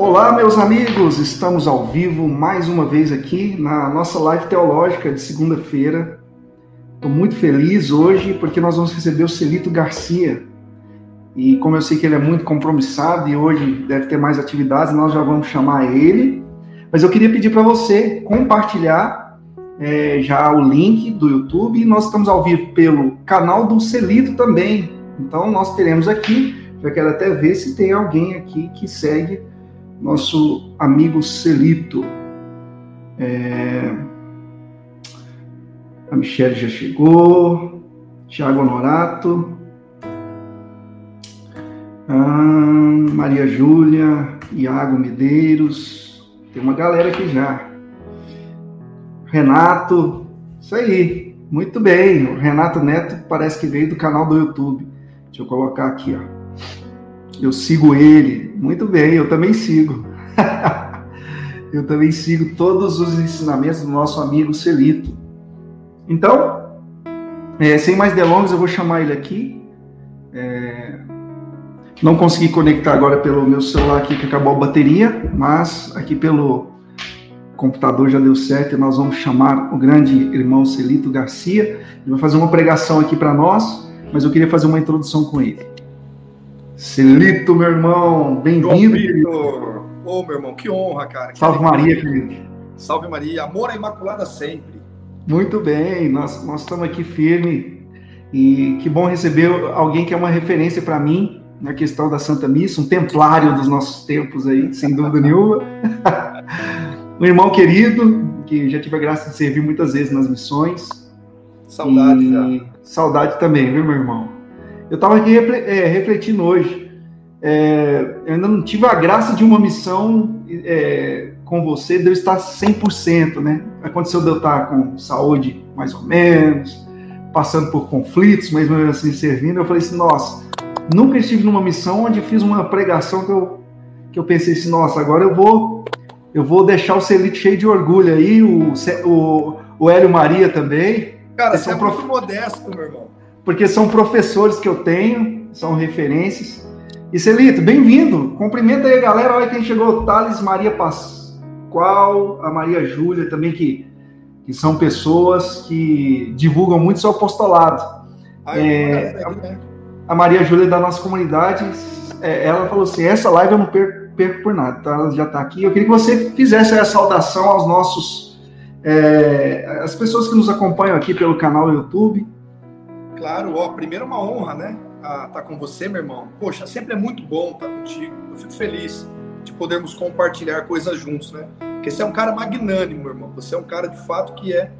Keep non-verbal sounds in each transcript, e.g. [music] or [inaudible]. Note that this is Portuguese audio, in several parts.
Olá, meus amigos! Estamos ao vivo mais uma vez aqui na nossa live teológica de segunda-feira. Estou muito feliz hoje porque nós vamos receber o Celito Garcia. E como eu sei que ele é muito compromissado e hoje deve ter mais atividades, nós já vamos chamar ele. Mas eu queria pedir para você compartilhar é, já o link do YouTube. Nós estamos ao vivo pelo canal do Celito também. Então nós teremos aqui, já quero até ver se tem alguém aqui que segue nosso amigo Celito. É... A Michelle já chegou. Tiago Honorato. Ah, Maria Júlia. Iago Medeiros. Tem uma galera aqui já. Renato. Isso aí. Muito bem. O Renato Neto parece que veio do canal do YouTube. Deixa eu colocar aqui, ó. Eu sigo ele. Muito bem, eu também sigo. [laughs] eu também sigo todos os ensinamentos do nosso amigo Celito. Então, é, sem mais delongas, eu vou chamar ele aqui. É, não consegui conectar agora pelo meu celular aqui que acabou a bateria, mas aqui pelo computador já deu certo e nós vamos chamar o grande irmão Celito Garcia. Ele vai fazer uma pregação aqui para nós, mas eu queria fazer uma introdução com ele. Celito, meu irmão, bem-vindo. Ô, oh, meu irmão, que honra, cara. Que Salve. Maria, querido. Salve Maria, amor à Imaculada sempre. Muito bem, nós, nós estamos aqui firme e que bom receber alguém que é uma referência para mim na questão da Santa Missa, um templário dos nossos tempos aí, sem dúvida [laughs] nenhuma. [laughs] um irmão querido, que já tive a graça de servir muitas vezes nas missões. Saudade e... já. Saudade também, viu, meu irmão? Eu estava aqui é, refletindo hoje. É, eu ainda não tive a graça de uma missão é, com você, de eu estar 100%, né? Aconteceu de eu estar com saúde mais ou menos, passando por conflitos, mas mesmo assim servindo. Eu falei assim, nossa, nunca estive numa missão onde fiz uma pregação que eu, que eu pensei assim, nossa, agora eu vou eu vou deixar o Celito cheio de orgulho aí, o, o, o Hélio Maria também. Cara, você é prof... muito modesto, meu irmão porque são professores que eu tenho, são referências. E Celito, bem-vindo. Cumprimenta aí a galera. Olha quem chegou: Thales Maria Pascoal, a Maria Júlia também, que, que são pessoas que divulgam muito seu apostolado. é, a, né? a, Maria Júlia da nossa comunidade, é, ela falou assim: essa live eu não perco, perco por nada, então ela já está aqui. Eu queria que você fizesse a saudação aos nossos. É, as pessoas que nos acompanham aqui pelo canal do YouTube Claro, ó, primeiro uma honra, né? Estar tá com você, meu irmão. Poxa, sempre é muito bom estar contigo. Eu fico feliz de podermos compartilhar coisas juntos, né? Porque você é um cara magnânimo, meu irmão. Você é um cara de fato que é.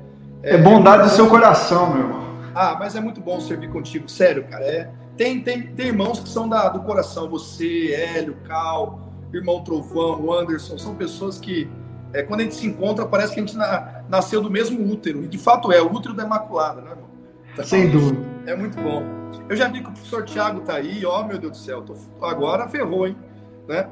É, é bondade do seu coração, meu irmão. Ah, mas é muito bom servir contigo, sério, cara. É, tem, tem, tem irmãos que são da, do coração. Você, Hélio, Cal, irmão Trovão, Anderson, são pessoas que, é, quando a gente se encontra, parece que a gente na, nasceu do mesmo útero. E de fato é, o útero da Imaculada, né, irmão? Tá Sem dúvida. É muito bom. Eu já vi que o professor Tiago tá aí, ó, meu Deus do céu, tô... agora ferrou, hein? Né?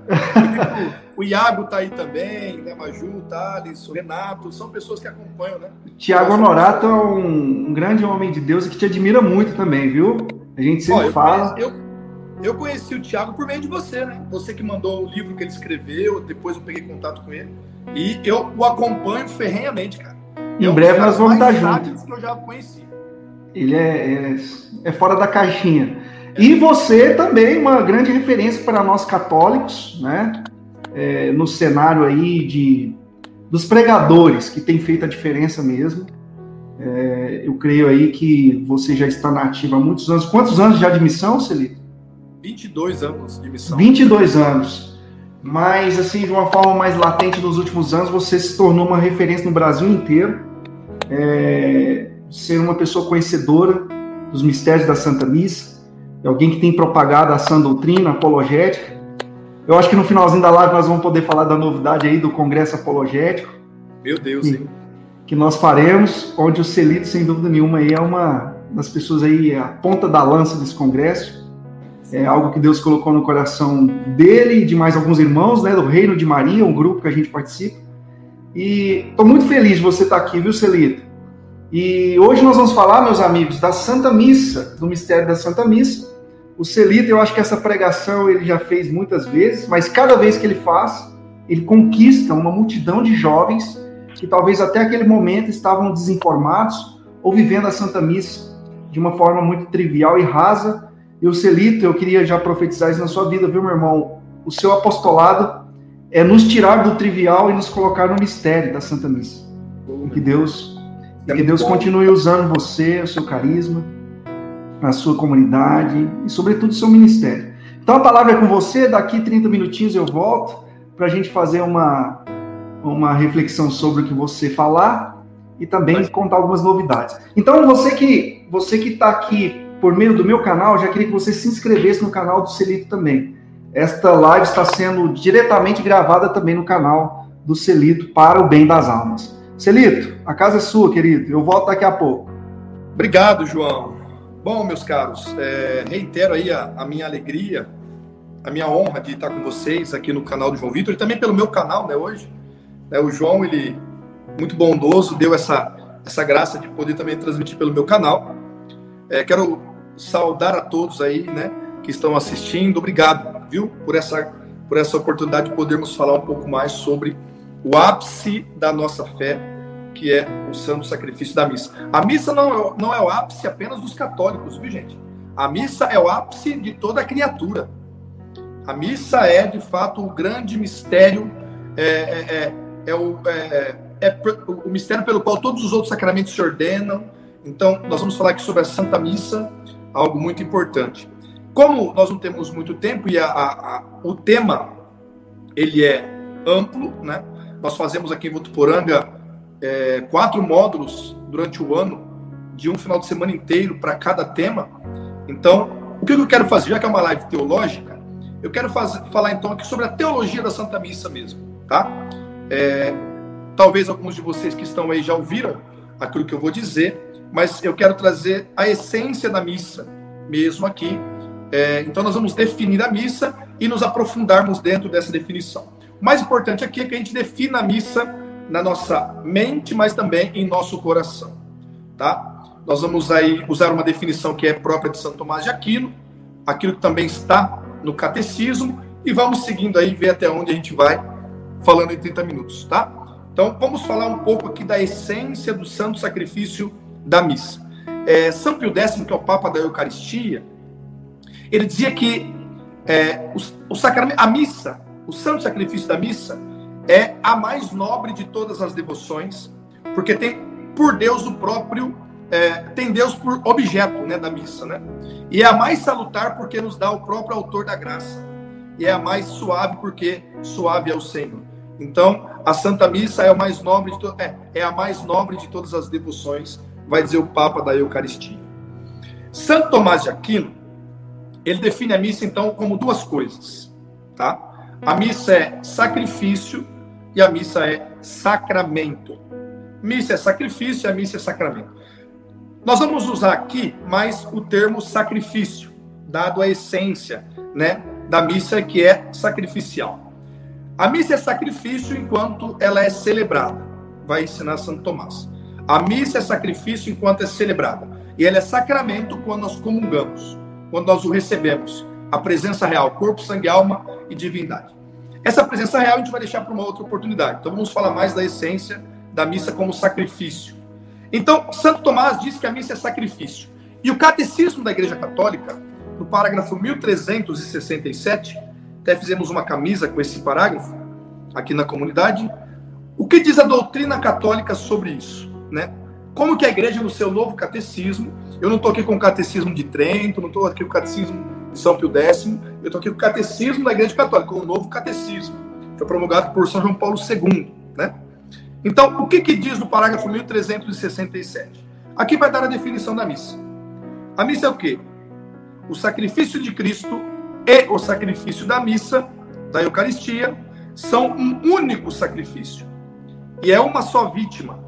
[laughs] o Iago tá aí também, né? Maju, Thales, o Renato, são pessoas que acompanham, né? Tiago Honorato é um, um, grande homem de Deus e que te admira muito também, viu? A gente sempre ó, eu fala. Conheci, eu, eu conheci o Tiago por meio de você, né? Você que mandou o livro que ele escreveu, depois eu peguei contato com ele. E eu o acompanho ferrenhamente, cara. Em é breve nós vamos estar juntos. que eu já conheci. Ele é, é, é fora da caixinha. E você também, uma grande referência para nós católicos, né? É, no cenário aí de, dos pregadores, que tem feito a diferença mesmo. É, eu creio aí que você já está nativa há muitos anos. Quantos anos já de missão, Celito? 22 anos de missão. 22 anos. Mas, assim, de uma forma mais latente nos últimos anos, você se tornou uma referência no Brasil inteiro. É, ser uma pessoa conhecedora dos mistérios da Santa Missa, é alguém que tem propagado a sã doutrina apologética. Eu acho que no finalzinho da live nós vamos poder falar da novidade aí do Congresso Apologético. Meu Deus, que, hein? Que nós faremos, onde o Celito, sem dúvida nenhuma, aí é uma das pessoas aí, a ponta da lança desse congresso. É algo que Deus colocou no coração dele e de mais alguns irmãos, né, do Reino de Maria, um grupo que a gente participa. E estou muito feliz de você estar aqui, viu, Celito? E hoje nós vamos falar, meus amigos, da Santa Missa, do mistério da Santa Missa. O Celito, eu acho que essa pregação ele já fez muitas vezes, mas cada vez que ele faz, ele conquista uma multidão de jovens que talvez até aquele momento estavam desinformados ou vivendo a Santa Missa de uma forma muito trivial e rasa. E o Celito, eu queria já profetizar isso na sua vida, viu, meu irmão? O seu apostolado é nos tirar do trivial e nos colocar no mistério da Santa Missa. Que Deus, é que Deus continue usando você, o seu carisma, a sua comunidade e, sobretudo, o seu ministério. Então, a palavra é com você. Daqui 30 minutinhos eu volto para a gente fazer uma, uma reflexão sobre o que você falar e também contar algumas novidades. Então, você que você que está aqui por meio do meu canal, já queria que você se inscrevesse no canal do Celito também. Esta live está sendo diretamente gravada também no canal do Celito para o bem das almas. Celito, a casa é sua, querido. Eu volto daqui a pouco. Obrigado, João. Bom, meus caros, é, reitero aí a, a, minha alegria, a minha honra de estar com vocês aqui no canal do João Vitor e também pelo meu canal, né, hoje. É, o João, ele, muito bondoso, deu essa, essa graça de poder também transmitir pelo meu canal. É, quero saudar a todos aí, né, que estão assistindo. Obrigado, viu, por essa, por essa oportunidade de podermos falar um pouco mais sobre o ápice da nossa fé, que é o santo sacrifício da missa. A missa não é, não é o ápice apenas dos católicos, viu, gente? A missa é o ápice de toda a criatura. A missa é, de fato, o grande mistério, é, é, é, é o, é, é o mistério pelo qual todos os outros sacramentos se ordenam. Então, nós vamos falar aqui sobre a Santa Missa, algo muito importante. Como nós não temos muito tempo e a, a, a, o tema ele é amplo, né? Nós fazemos aqui em Votuporanga é, quatro módulos durante o ano, de um final de semana inteiro para cada tema. Então, o que eu quero fazer, já que é uma live teológica, eu quero fazer, falar então aqui sobre a teologia da Santa Missa mesmo, tá? É, talvez alguns de vocês que estão aí já ouviram aquilo que eu vou dizer, mas eu quero trazer a essência da missa mesmo aqui. É, então, nós vamos definir a missa e nos aprofundarmos dentro dessa definição. O mais importante aqui é que a gente defina a missa na nossa mente, mas também em nosso coração, tá? Nós vamos aí usar uma definição que é própria de São Tomás de Aquino, aquilo que também está no catecismo, e vamos seguindo aí, ver até onde a gente vai, falando em 30 minutos, tá? Então, vamos falar um pouco aqui da essência do santo sacrifício da missa. É, São Pio X, que é o Papa da Eucaristia, ele dizia que é, o, o sacramento, a missa o santo sacrifício da missa é a mais nobre de todas as devoções, porque tem por Deus o próprio, é, tem Deus por objeto né, da missa, né? E é a mais salutar porque nos dá o próprio autor da graça. E é a mais suave porque suave é o Senhor. Então, a Santa Missa é, o mais nobre de to... é, é a mais nobre de todas as devoções, vai dizer o Papa da Eucaristia. Santo Tomás de Aquino, ele define a missa então como duas coisas, tá? A missa é sacrifício e a missa é sacramento. Missa é sacrifício e a missa é sacramento. Nós vamos usar aqui mais o termo sacrifício, dado a essência, né, da missa que é sacrificial. A missa é sacrifício enquanto ela é celebrada, vai ensinar Santo Tomás. A missa é sacrifício enquanto é celebrada, e ela é sacramento quando nós comungamos, quando nós o recebemos a presença real, corpo, sangue, alma e divindade. Essa presença real a gente vai deixar para uma outra oportunidade. Então vamos falar mais da essência da missa como sacrifício. Então, Santo Tomás diz que a missa é sacrifício. E o catecismo da Igreja Católica, no parágrafo 1367, até fizemos uma camisa com esse parágrafo aqui na comunidade. O que diz a doutrina católica sobre isso, né? Como que a igreja no seu novo catecismo, eu não estou aqui com o catecismo de Trento, não estou aqui com o catecismo são Pio X, eu estou aqui com o Catecismo da Igreja Católica, o novo Catecismo. Foi promulgado por São João Paulo II, né? Então, o que, que diz no parágrafo 1367? Aqui vai dar a definição da missa. A missa é o quê? O sacrifício de Cristo e o sacrifício da missa, da Eucaristia, são um único sacrifício. E é uma só vítima.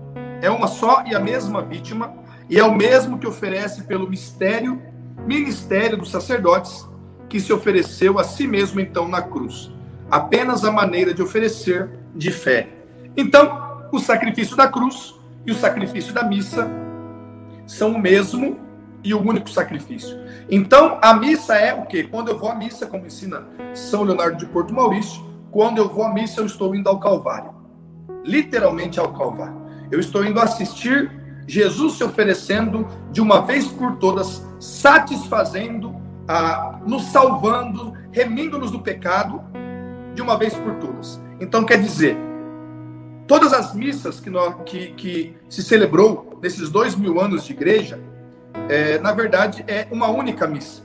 É uma só e a mesma vítima. E é o mesmo que oferece pelo mistério ministério dos sacerdotes, que se ofereceu a si mesmo então na cruz. Apenas a maneira de oferecer de fé. Então, o sacrifício da cruz e o sacrifício da missa são o mesmo e o único sacrifício. Então, a missa é o quê? Quando eu vou à missa, como ensina São Leonardo de Porto Maurício, quando eu vou à missa, eu estou indo ao Calvário. Literalmente ao Calvário. Eu estou indo assistir Jesus se oferecendo de uma vez por todas, satisfazendo, ah, nos salvando, remindo-nos do pecado, de uma vez por todas. Então, quer dizer, todas as missas que, nós, que, que se celebrou nesses dois mil anos de igreja, é, na verdade, é uma única missa.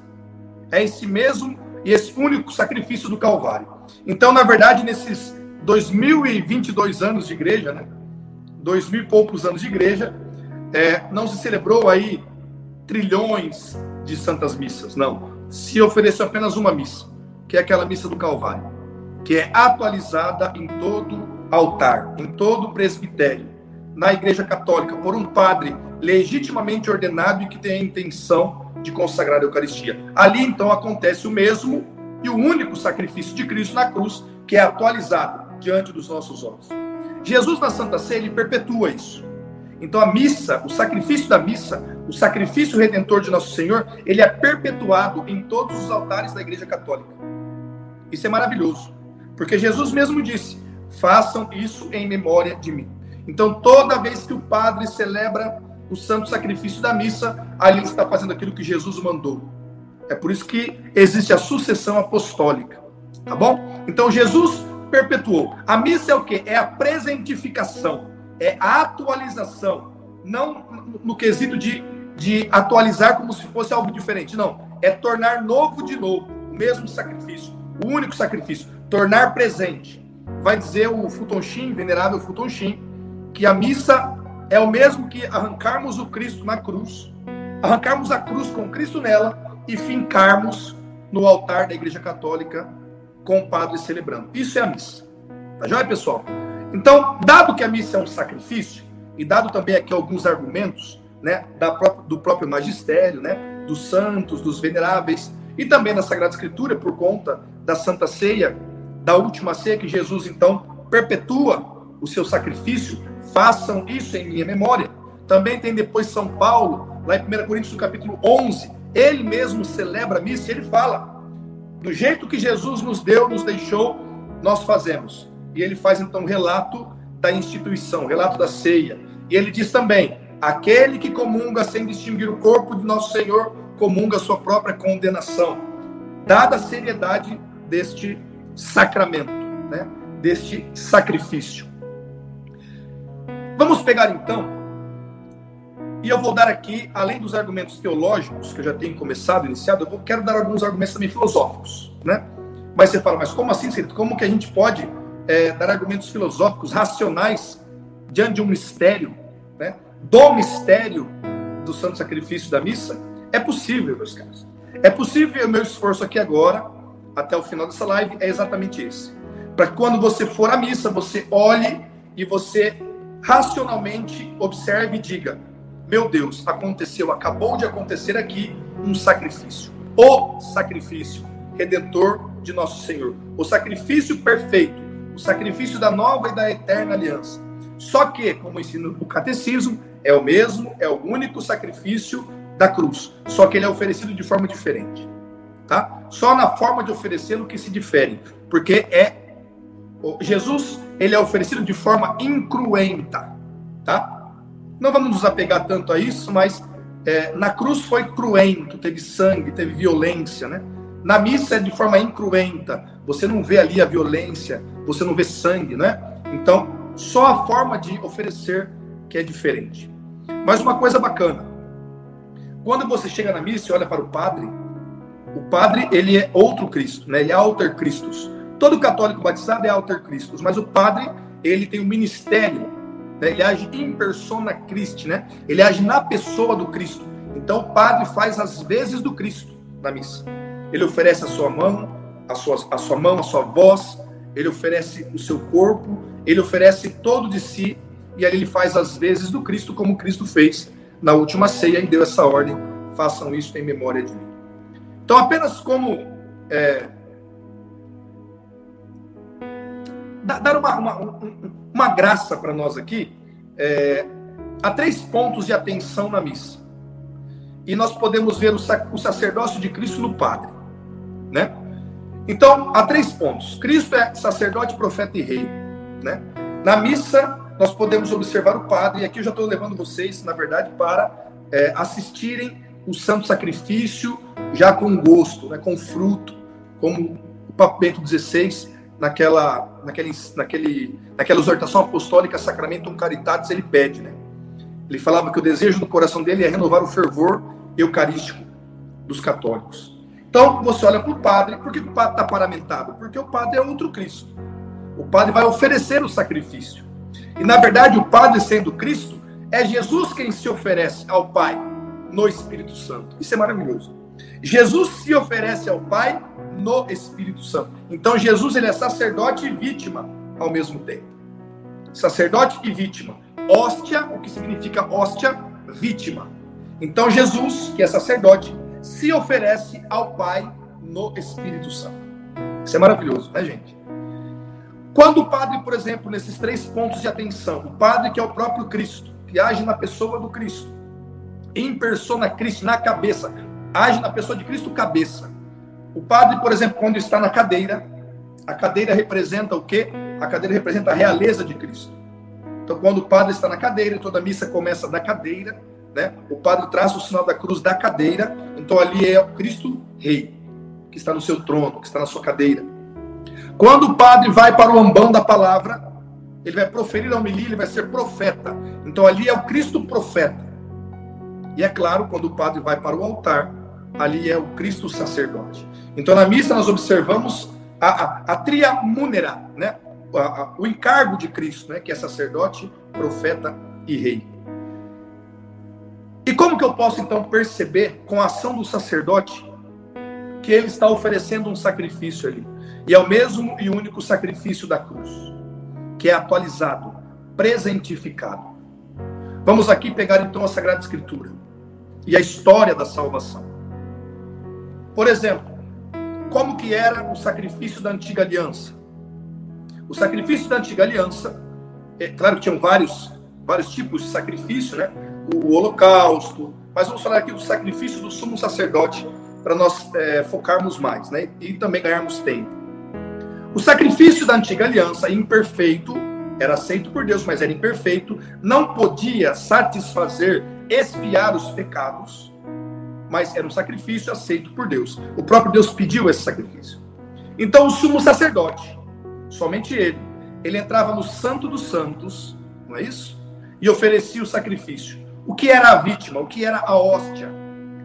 É esse mesmo e esse único sacrifício do Calvário. Então, na verdade, nesses 2022 anos de igreja, né? Dois mil e poucos anos de igreja, é, não se celebrou aí trilhões de santas missas, não. Se ofereceu apenas uma missa, que é aquela missa do Calvário, que é atualizada em todo altar, em todo presbitério, na Igreja Católica, por um padre legitimamente ordenado e que tem a intenção de consagrar a Eucaristia. Ali então acontece o mesmo e o único sacrifício de Cristo na cruz, que é atualizado diante dos nossos olhos. Jesus na Santa Ceia ele perpetua isso. Então a missa, o sacrifício da missa, o sacrifício redentor de nosso Senhor, ele é perpetuado em todos os altares da Igreja Católica. Isso é maravilhoso, porque Jesus mesmo disse: "Façam isso em memória de mim". Então toda vez que o padre celebra o santo sacrifício da missa, ali ele está fazendo aquilo que Jesus mandou. É por isso que existe a sucessão apostólica. Tá bom? Então Jesus perpetuou. A missa é o que? É a presentificação, é atualização. Não no quesito de, de atualizar como se fosse algo diferente. Não. É tornar novo de novo. O mesmo sacrifício. O único sacrifício. Tornar presente. Vai dizer o Futonchim, venerável Futonchim, que a missa é o mesmo que arrancarmos o Cristo na cruz, arrancarmos a cruz com Cristo nela e fincarmos no altar da Igreja Católica com o padre celebrando. Isso é a missa. Tá joia, pessoal? Então, dado que a missa é um sacrifício, e dado também aqui alguns argumentos né, da do próprio magistério, né, dos santos, dos veneráveis, e também da Sagrada Escritura, por conta da Santa Ceia, da última ceia que Jesus, então, perpetua o seu sacrifício, façam isso em minha memória. Também tem depois São Paulo, lá em 1 Coríntios, capítulo 11, ele mesmo celebra a missa e ele fala: do jeito que Jesus nos deu, nos deixou, nós fazemos. E ele faz então um relato da instituição, relato da ceia. E ele diz também: aquele que comunga sem distinguir o corpo de nosso Senhor, comunga sua própria condenação. Dada a seriedade deste sacramento, né? deste sacrifício. Vamos pegar então, e eu vou dar aqui, além dos argumentos teológicos que eu já tenho começado, iniciado, eu vou, quero dar alguns argumentos também filosóficos, né? Mas você fala, mas como assim, como que a gente pode é, dar argumentos filosóficos, racionais, diante de um mistério, né? Do mistério do santo sacrifício da missa? É possível, meus caros. É possível, o meu esforço aqui agora, até o final dessa live, é exatamente esse. Para que quando você for à missa, você olhe e você racionalmente observe e diga: meu Deus, aconteceu, acabou de acontecer aqui um sacrifício. O sacrifício redentor de nosso Senhor. O sacrifício perfeito. O sacrifício da nova e da eterna aliança. Só que, como ensina o catecismo, é o mesmo, é o único sacrifício da cruz. Só que ele é oferecido de forma diferente. Tá? Só na forma de oferecê-lo que se difere. Porque é Jesus, ele é oferecido de forma incruenta, tá? Não vamos nos apegar tanto a isso, mas é, na cruz foi cruento, teve sangue, teve violência, né? Na missa é de forma incruenta. Você não vê ali a violência, você não vê sangue, né? Então, só a forma de oferecer que é diferente. Mas uma coisa bacana. Quando você chega na missa e olha para o padre, o padre, ele é outro Cristo, né? Ele é alter Christus. Todo católico batizado é alter Christus, mas o padre, ele tem um ministério, né? ele age em persona Christi, né? Ele age na pessoa do Cristo. Então o padre faz as vezes do Cristo na missa. Ele oferece a sua mão, a sua, a sua mão, a sua voz, ele oferece o seu corpo, ele oferece todo de si, e aí ele faz as vezes do Cristo, como Cristo fez na última ceia e deu essa ordem: façam isso em memória de mim. Então, apenas como é, dar uma, uma, uma graça para nós aqui. É, há três pontos de atenção na missa. E nós podemos ver o, o sacerdócio de Cristo no Padre. Né? Então, há três pontos. Cristo é sacerdote, profeta e rei. Né? Na missa, nós podemos observar o padre, e aqui eu já estou levando vocês, na verdade, para é, assistirem o santo sacrifício já com gosto, né, com fruto, como o Papa Bento XVI, naquela, naquele, naquele, naquela exortação apostólica Sacramentum Caritatis, ele pede, né? Ele falava que o desejo do coração dele é renovar o fervor eucarístico dos católicos. Então, você olha para o padre, por que o padre está paramentado? Porque o padre é outro Cristo. O padre vai oferecer o sacrifício. E, na verdade, o padre sendo Cristo, é Jesus quem se oferece ao Pai no Espírito Santo. Isso é maravilhoso. Jesus se oferece ao Pai no Espírito Santo. Então, Jesus ele é sacerdote e vítima ao mesmo tempo. Sacerdote e vítima. Hóstia, o que significa hóstia? Vítima. Então, Jesus, que é sacerdote, se oferece ao Pai no Espírito Santo. Isso é maravilhoso, né, gente? Quando o padre, por exemplo, nesses três pontos de atenção, o padre que é o próprio Cristo, que age na pessoa do Cristo, em persona Cristo, na cabeça, age na pessoa de Cristo, cabeça. O padre, por exemplo, quando está na cadeira, a cadeira representa o quê? A cadeira representa a realeza de Cristo. Então, quando o padre está na cadeira, toda a missa começa da cadeira, né? O padre traz o sinal da cruz da cadeira, então ali é o Cristo Rei, que está no seu trono, que está na sua cadeira. Quando o padre vai para o ambão da palavra, ele vai proferir a homilia, ele vai ser profeta. Então ali é o Cristo profeta. E é claro, quando o padre vai para o altar, ali é o Cristo sacerdote. Então na missa nós observamos a, a, a triamúnera, né? O encargo de Cristo, né? que é sacerdote, profeta e rei. E como que eu posso então perceber com a ação do sacerdote que ele está oferecendo um sacrifício ali? E é o mesmo e único sacrifício da cruz, que é atualizado, presentificado. Vamos aqui pegar então a Sagrada Escritura e a história da salvação. Por exemplo, como que era o sacrifício da antiga aliança? O sacrifício da antiga aliança, é claro que tinham vários, vários tipos de sacrifício, né? O, holocausto, mas vamos falar aqui do sacrifício do sumo sacerdote para nós é, focarmos mais, né? E também ganharmos tempo. O sacrifício da antiga aliança, imperfeito, era aceito por Deus, mas era imperfeito, não podia satisfazer, expiar os pecados, mas era um sacrifício aceito por Deus. O próprio Deus pediu esse sacrifício. Então, o sumo sacerdote, somente ele, ele entrava no Santo dos Santos, não é isso? E oferecia o sacrifício. O que era a vítima? O que era a hóstia?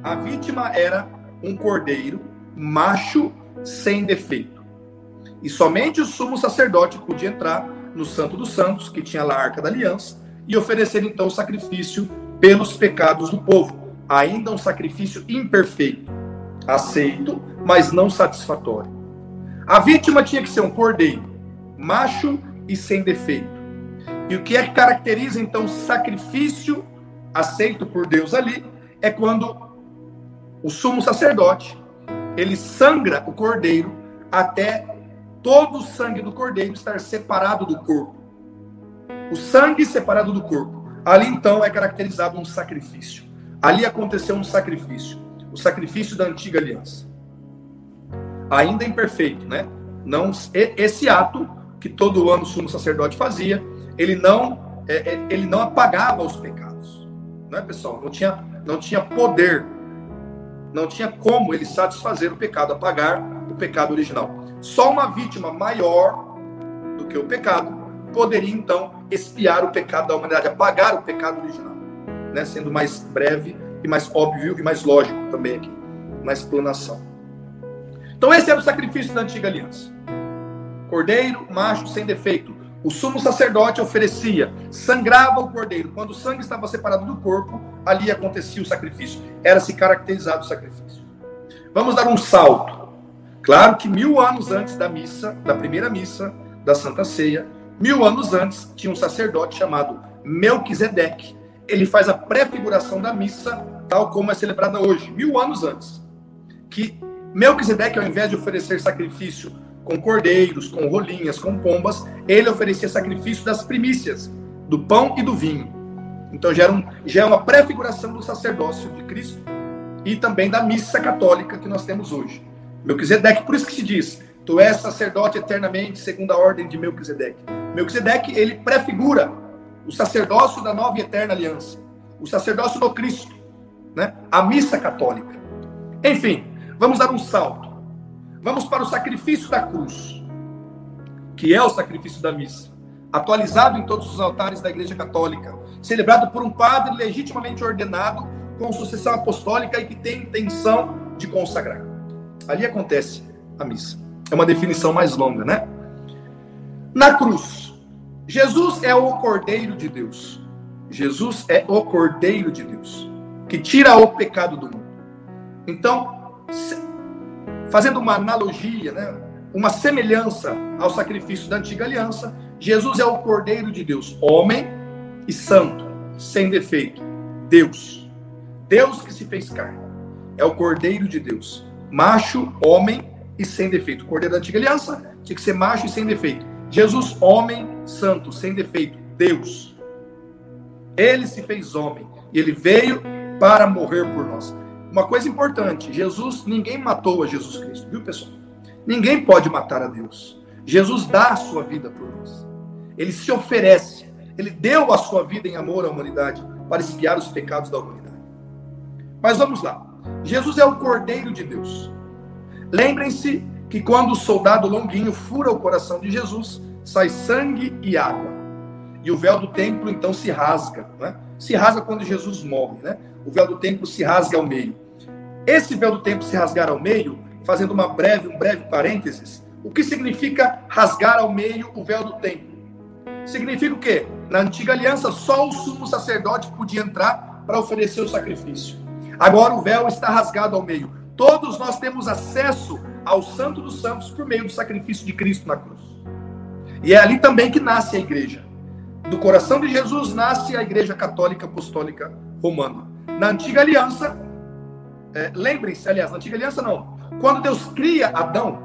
A vítima era um cordeiro macho sem defeito. E somente o sumo sacerdote podia entrar no Santo dos Santos, que tinha lá a Arca da Aliança, e oferecer então o sacrifício pelos pecados do povo. Ainda um sacrifício imperfeito, aceito, mas não satisfatório. A vítima tinha que ser um cordeiro, macho e sem defeito. E o que é que caracteriza então o sacrifício aceito por Deus ali é quando o sumo sacerdote ele sangra o cordeiro até todo o sangue do cordeiro estar separado do corpo. O sangue separado do corpo. Ali então é caracterizado um sacrifício. Ali aconteceu um sacrifício, o sacrifício da antiga aliança. Ainda imperfeito, né? Não esse ato que todo ano o sumo sacerdote fazia, ele não é, é, ele não apagava os pecados, não é pessoal? Não tinha não tinha poder, não tinha como ele satisfazer o pecado, apagar o pecado original. Só uma vítima maior do que o pecado poderia então expiar o pecado da humanidade, apagar o pecado original, né? sendo mais breve e mais óbvio e mais lógico também aqui na explanação. Então esse era o sacrifício da antiga aliança. Cordeiro, macho, sem defeito. O sumo sacerdote oferecia, sangrava o cordeiro. Quando o sangue estava separado do corpo, ali acontecia o sacrifício. Era-se caracterizado o sacrifício. Vamos dar um salto Claro que mil anos antes da missa, da primeira missa da Santa Ceia, mil anos antes, tinha um sacerdote chamado Melquisedeque. Ele faz a prefiguração da missa, tal como é celebrada hoje, mil anos antes. Que Melquisedeque, ao invés de oferecer sacrifício com cordeiros, com rolinhas, com pombas, ele oferecia sacrifício das primícias, do pão e do vinho. Então já, era um, já é uma prefiguração do sacerdócio de Cristo e também da missa católica que nós temos hoje. Melquisedeque, por isso que se diz Tu és sacerdote eternamente, segundo a ordem de Melquisedeque. Melquisedeque, ele prefigura o sacerdócio da nova e eterna aliança, o sacerdócio do Cristo, né? a missa católica. Enfim, vamos dar um salto. Vamos para o sacrifício da cruz, que é o sacrifício da missa, atualizado em todos os altares da Igreja Católica, celebrado por um padre legitimamente ordenado com sucessão apostólica e que tem intenção de consagrar. Ali acontece a missa. É uma definição mais longa, né? Na cruz, Jesus é o Cordeiro de Deus. Jesus é o Cordeiro de Deus, que tira o pecado do mundo. Então, fazendo uma analogia, né, uma semelhança ao sacrifício da antiga aliança, Jesus é o Cordeiro de Deus, homem e santo, sem defeito. Deus. Deus que se fez carne. É o Cordeiro de Deus. Macho, homem e sem defeito. O Cordeiro da antiga aliança tinha que ser macho e sem defeito. Jesus, homem, santo, sem defeito. Deus. Ele se fez homem. E ele veio para morrer por nós. Uma coisa importante: Jesus, ninguém matou a Jesus Cristo, viu, pessoal? Ninguém pode matar a Deus. Jesus dá a sua vida por nós. Ele se oferece. Ele deu a sua vida em amor à humanidade para expiar os pecados da humanidade. Mas vamos lá. Jesus é o Cordeiro de Deus. Lembrem-se que quando o soldado longuinho fura o coração de Jesus, sai sangue e água. E o véu do templo então se rasga. Né? Se rasga quando Jesus morre. Né? O véu do templo se rasga ao meio. Esse véu do templo se rasgar ao meio, fazendo uma breve, um breve parênteses, o que significa rasgar ao meio o véu do templo? Significa o quê? Na antiga aliança, só o sumo sacerdote podia entrar para oferecer o sacrifício. Agora o véu está rasgado ao meio. Todos nós temos acesso ao Santo dos Santos por meio do sacrifício de Cristo na cruz. E é ali também que nasce a igreja. Do coração de Jesus nasce a Igreja Católica Apostólica Romana. Na antiga aliança, é, lembrem-se, aliás, na antiga aliança não. Quando Deus cria Adão,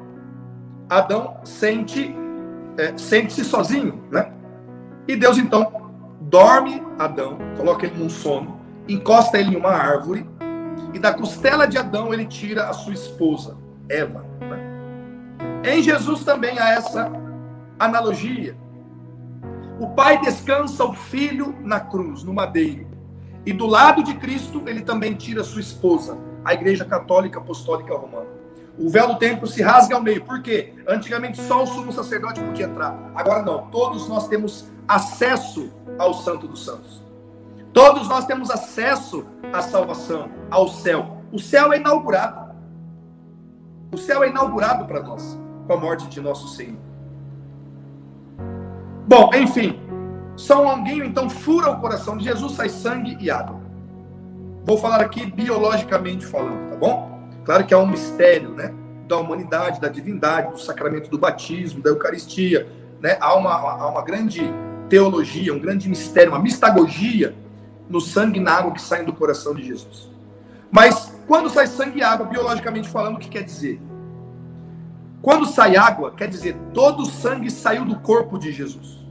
Adão sente é, sente-se sozinho, né? E Deus então dorme Adão, coloca ele num sono, encosta ele em uma árvore e da costela de Adão ele tira a sua esposa, Eva. Né? Em Jesus também há essa analogia. O pai descansa o filho na cruz, no madeiro. E do lado de Cristo, ele também tira sua esposa, a Igreja Católica Apostólica Romana. O véu do templo se rasga ao meio. Por quê? Antigamente só o sumo sacerdote podia entrar. Agora não. Todos nós temos acesso ao Santo dos Santos. Todos nós temos acesso à salvação, ao céu. O céu é inaugurado. O céu é inaugurado para nós com a morte de nosso Senhor. Bom, enfim, São Longuinho então fura o coração de Jesus, sai sangue e água. Vou falar aqui biologicamente falando, tá bom? Claro que é um mistério, né? Da humanidade, da divindade, do sacramento do batismo, da Eucaristia, né? Há uma, há uma grande teologia, um grande mistério, uma mistagogia no sangue e na água que saem do coração de Jesus. Mas quando sai sangue e água, biologicamente falando, o que quer dizer? Quando sai água, quer dizer todo o sangue saiu do corpo de Jesus.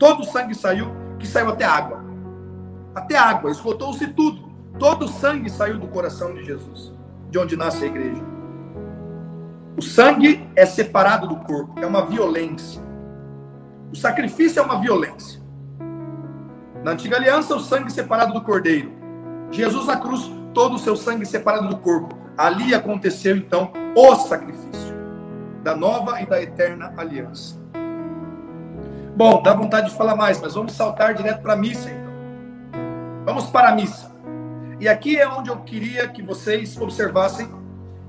Todo o sangue saiu, que saiu até água. Até água, esgotou-se tudo. Todo o sangue saiu do coração de Jesus, de onde nasce a igreja. O sangue é separado do corpo, é uma violência. O sacrifício é uma violência. Na antiga aliança, o sangue separado do cordeiro. Jesus na cruz, todo o seu sangue separado do corpo. Ali aconteceu então o sacrifício da nova e da eterna aliança. Bom, dá vontade de falar mais, mas vamos saltar direto para a missa então. Vamos para a missa. E aqui é onde eu queria que vocês observassem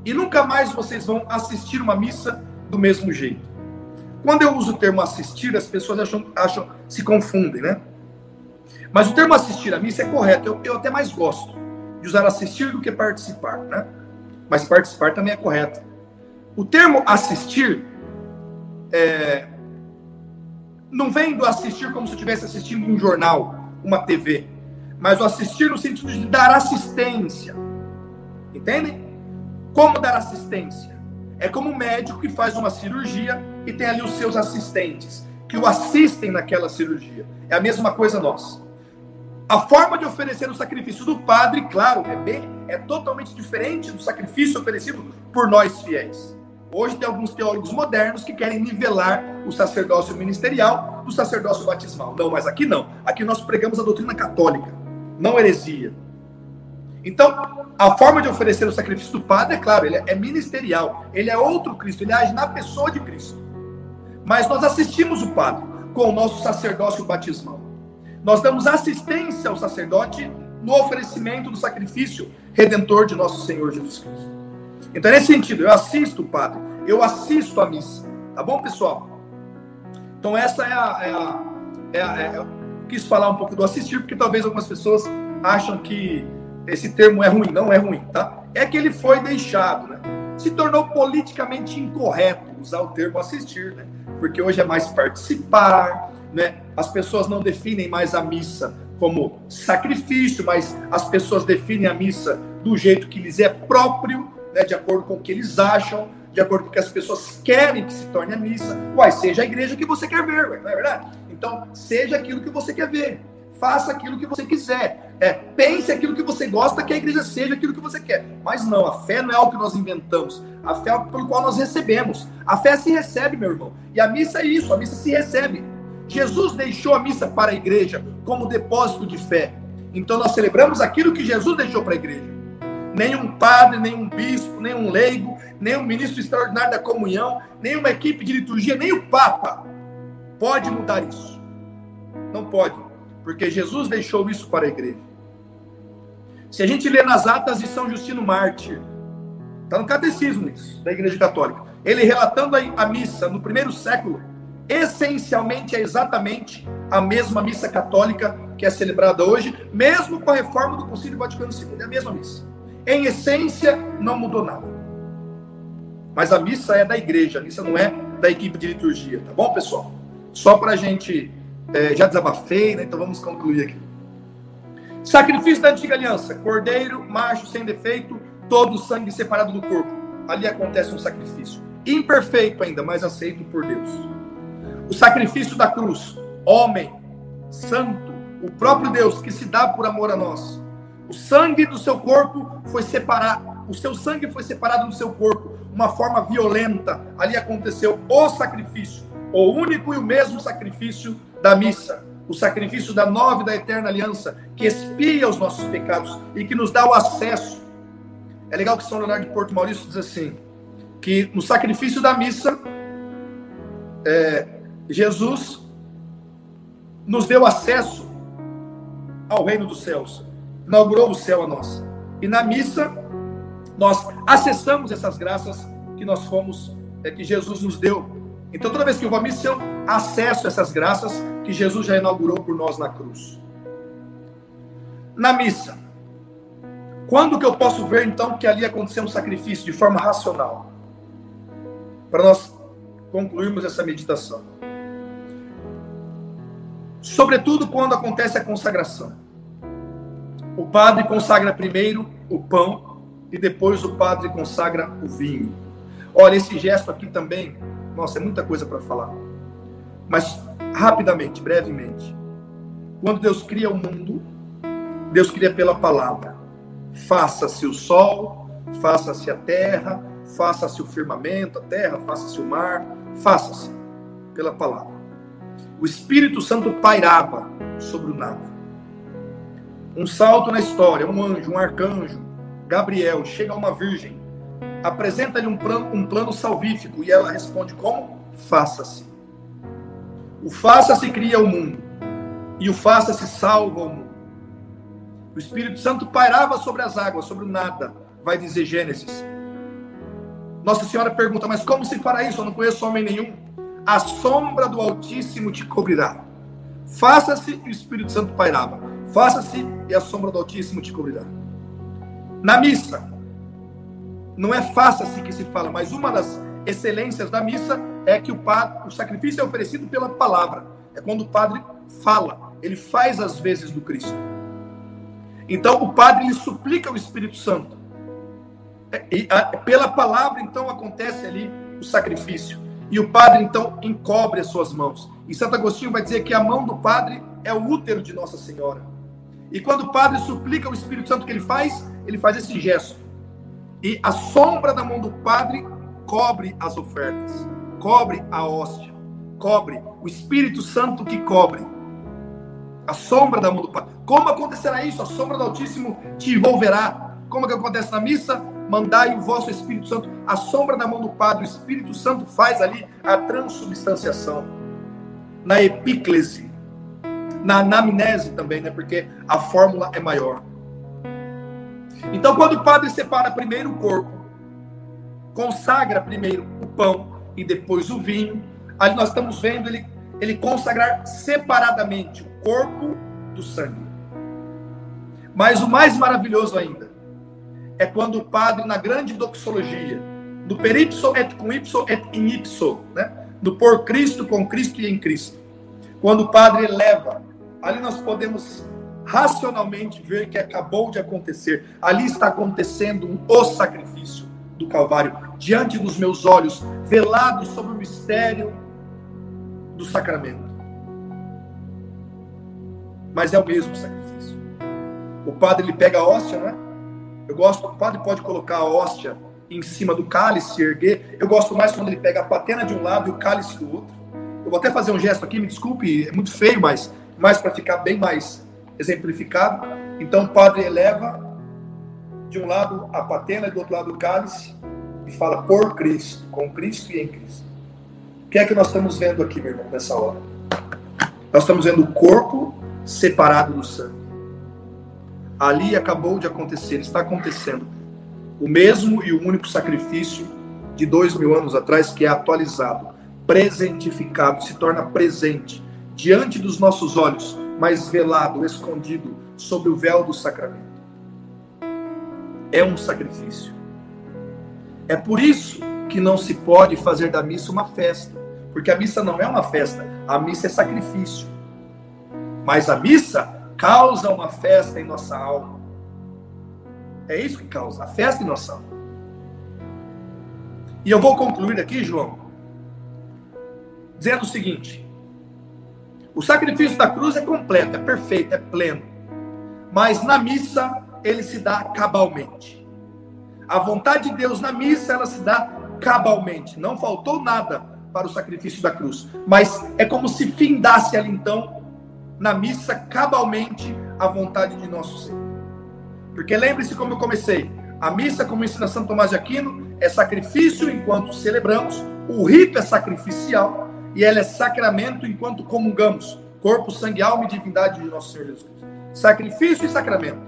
e nunca mais vocês vão assistir uma missa do mesmo jeito. Quando eu uso o termo assistir, as pessoas acham, acham se confundem, né? Mas o termo assistir a missa é correto. Eu, eu até mais gosto de usar assistir do que participar, né? Mas participar também é correto. O termo assistir é, não vem do assistir como se estivesse assistindo um jornal, uma TV, mas o assistir no sentido de dar assistência. Entendem? Como dar assistência? É como um médico que faz uma cirurgia e tem ali os seus assistentes que o assistem naquela cirurgia. É a mesma coisa nós. A forma de oferecer o sacrifício do padre, claro, é bem, é totalmente diferente do sacrifício oferecido por nós fiéis. Hoje tem alguns teólogos modernos que querem nivelar o sacerdócio ministerial do sacerdócio batismal. Não, mas aqui não. Aqui nós pregamos a doutrina católica, não heresia. Então, a forma de oferecer o sacrifício do padre, é claro, ele é ministerial. Ele é outro Cristo, ele age na pessoa de Cristo. Mas nós assistimos o padre com o nosso sacerdócio batismal. Nós damos assistência ao sacerdote no oferecimento do sacrifício redentor de nosso Senhor Jesus Cristo. Então, nesse sentido, eu assisto o padre, eu assisto a missa. Tá bom, pessoal? Então, essa é a. É a, é a é, quis falar um pouco do assistir, porque talvez algumas pessoas acham que esse termo é ruim. Não é ruim, tá? É que ele foi deixado, né? Se tornou politicamente incorreto usar o termo assistir, né? Porque hoje é mais participar, né? As pessoas não definem mais a missa como sacrifício, mas as pessoas definem a missa do jeito que lhes é próprio, né, de acordo com o que eles acham, de acordo com o que as pessoas querem que se torne a missa. Uai, seja a igreja que você quer ver, não é verdade? Então, seja aquilo que você quer ver. Faça aquilo que você quiser. É, pense aquilo que você gosta, que a igreja seja aquilo que você quer. Mas não, a fé não é algo que nós inventamos. A fé é algo pelo qual nós recebemos. A fé se recebe, meu irmão. E a missa é isso, a missa se recebe. Jesus deixou a missa para a igreja como depósito de fé. Então nós celebramos aquilo que Jesus deixou para a igreja nenhum padre, nenhum bispo, nenhum leigo, nenhum ministro extraordinário da comunhão, nenhuma equipe de liturgia, nem o Papa pode mudar isso. Não pode, porque Jesus deixou isso para a igreja. Se a gente lê nas atas de São Justino Mártir, está no catecismo isso, da Igreja Católica, ele relatando a missa no primeiro século, essencialmente é exatamente a mesma missa católica que é celebrada hoje, mesmo com a reforma do Concílio Vaticano II, é a mesma missa. Em essência, não mudou nada. Mas a missa é da igreja, a missa não é da equipe de liturgia, tá bom, pessoal? Só para a gente. É, já desabafei, né? Então vamos concluir aqui. Sacrifício da antiga aliança: cordeiro, macho, sem defeito, todo o sangue separado do corpo. Ali acontece um sacrifício. Imperfeito ainda, mas aceito por Deus. O sacrifício da cruz: homem, santo, o próprio Deus que se dá por amor a nós o sangue do seu corpo foi separado, o seu sangue foi separado do seu corpo, uma forma violenta. Ali aconteceu o sacrifício, o único e o mesmo sacrifício da missa, o sacrifício da nova e da eterna aliança, que expia os nossos pecados e que nos dá o acesso. É legal que São Leonardo de Porto Maurício diz assim, que no sacrifício da missa, é, Jesus nos deu acesso ao reino dos céus inaugurou o céu a nós. E na missa, nós acessamos essas graças que nós fomos, é, que Jesus nos deu. Então, toda vez que eu vou à missa, eu acesso essas graças que Jesus já inaugurou por nós na cruz. Na missa, quando que eu posso ver, então, que ali aconteceu um sacrifício de forma racional? Para nós concluirmos essa meditação. Sobretudo quando acontece a consagração. O padre consagra primeiro o pão e depois o padre consagra o vinho. Olha, esse gesto aqui também, nossa, é muita coisa para falar. Mas rapidamente, brevemente. Quando Deus cria o mundo, Deus cria pela palavra. Faça-se o sol, faça-se a terra, faça-se o firmamento, a terra, faça-se o mar, faça-se pela palavra. O Espírito Santo pairava sobre o nada. Um salto na história, um anjo, um arcanjo, Gabriel, chega a uma virgem, apresenta-lhe um plano, um plano salvífico e ela responde como? Faça-se. O faça-se cria o mundo e o faça-se salva o mundo. O Espírito Santo pairava sobre as águas, sobre o nada, vai dizer Gênesis. Nossa Senhora pergunta, mas como se fará isso? Eu não conheço homem nenhum. A sombra do Altíssimo te cobrirá. Faça-se o Espírito Santo pairava. Faça-se e a sombra do Altíssimo te cobrirá. Na missa, não é faça-se que se fala, mas uma das excelências da missa é que o, padre, o sacrifício é oferecido pela palavra. É quando o padre fala, ele faz as vezes do Cristo. Então o padre lhe suplica o Espírito Santo. É, e a, pela palavra, então, acontece ali o sacrifício. E o padre, então, encobre as suas mãos. E Santo Agostinho vai dizer que a mão do padre é o útero de Nossa Senhora. E quando o padre suplica o Espírito Santo, o que ele faz? Ele faz esse gesto. E a sombra da mão do padre cobre as ofertas, cobre a hóstia, cobre o Espírito Santo que cobre a sombra da mão do Pai. Como acontecerá isso? A sombra do Altíssimo te envolverá. Como que acontece na missa? Mandai o vosso Espírito Santo. A sombra da mão do Padre, o Espírito Santo faz ali a transubstanciação. Na epíclese, na anamnese também, né? Porque a fórmula é maior. Então, quando o padre separa primeiro o corpo, consagra primeiro o pão e depois o vinho, ali nós estamos vendo ele, ele consagrar separadamente o corpo do sangue. Mas o mais maravilhoso ainda é quando o padre, na grande doxologia, no per ipso et cum ipso et in ipso, né? do por Cristo, com Cristo e em Cristo. Quando o padre eleva, ali nós podemos racionalmente ver que acabou de acontecer. Ali está acontecendo um, o sacrifício do Calvário, diante dos meus olhos, velado sobre o mistério do sacramento. Mas é o mesmo sacrifício. O padre ele pega a hóstia, né? Eu gosto, o padre pode colocar a hóstia em cima do cálice, erguer. Eu gosto mais quando ele pega a patena de um lado e o cálice do outro. Eu vou até fazer um gesto aqui, me desculpe, é muito feio, mas mais para ficar bem mais exemplificado. Então o padre eleva de um lado a patena e do outro lado o cálice e fala por Cristo, com Cristo e em Cristo. O que é que nós estamos vendo aqui, meu irmão, nessa hora? Nós estamos vendo o corpo separado do sangue. Ali acabou de acontecer, está acontecendo o mesmo e o único sacrifício de dois mil anos atrás que é atualizado, presentificado, se torna presente diante dos nossos olhos mas velado, escondido sob o véu do sacramento. É um sacrifício. É por isso que não se pode fazer da missa uma festa, porque a missa não é uma festa, a missa é sacrifício. Mas a missa causa uma festa em nossa alma. É isso que causa, a festa em nossa alma. E eu vou concluir aqui, João, dizendo o seguinte: o sacrifício da cruz é completo, é perfeito, é pleno. Mas na missa ele se dá cabalmente. A vontade de Deus na missa ela se dá cabalmente. Não faltou nada para o sacrifício da cruz, mas é como se findasse ali então na missa cabalmente a vontade de nosso Senhor. Porque lembre-se como eu comecei, a missa, como ensina São Tomás de Aquino, é sacrifício enquanto celebramos, o rito é sacrificial e ela é sacramento enquanto comungamos corpo, sangue, alma e divindade de nosso Senhor Jesus Cristo. Sacrifício e sacramento.